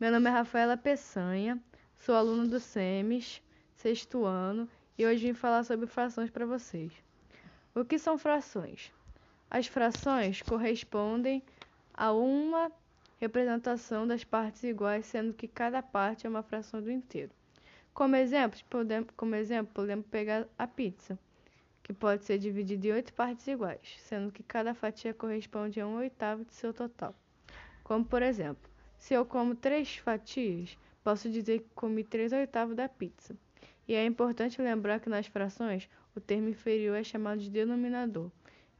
Meu nome é Rafaela Peçanha, sou aluna do SEMES, sexto ano, e hoje vim falar sobre frações para vocês. O que são frações? As frações correspondem a uma representação das partes iguais, sendo que cada parte é uma fração do inteiro. Como exemplo, podemos, como exemplo, podemos pegar a pizza, que pode ser dividida em oito partes iguais, sendo que cada fatia corresponde a um oitavo de seu total. Como por exemplo, se eu como três fatias, posso dizer que comi três oitavos da pizza. E é importante lembrar que nas frações, o termo inferior é chamado de denominador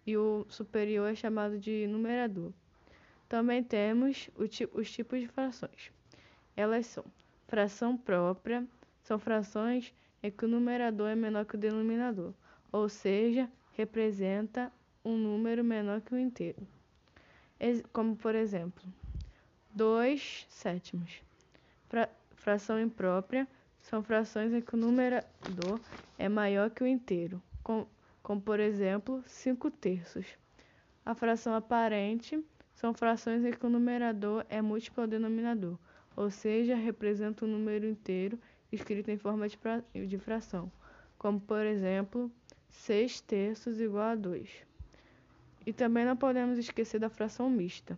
e o superior é chamado de numerador. Também temos os tipos de frações. Elas são fração própria, são frações em que o numerador é menor que o denominador, ou seja, representa um número menor que o inteiro. Como por exemplo, 2 sétimos. Fra fração imprópria são frações em que o numerador é maior que o inteiro, com, como por exemplo 5 terços. A fração aparente são frações em que o numerador é múltiplo ao denominador, ou seja, representa um número inteiro escrito em forma de, de fração, como por exemplo 6 terços igual a 2. E também não podemos esquecer da fração mista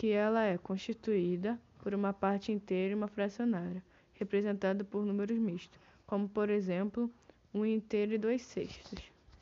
que ela é constituída por uma parte inteira e uma fracionária, representada por números mistos, como por exemplo, um inteiro e dois sextos.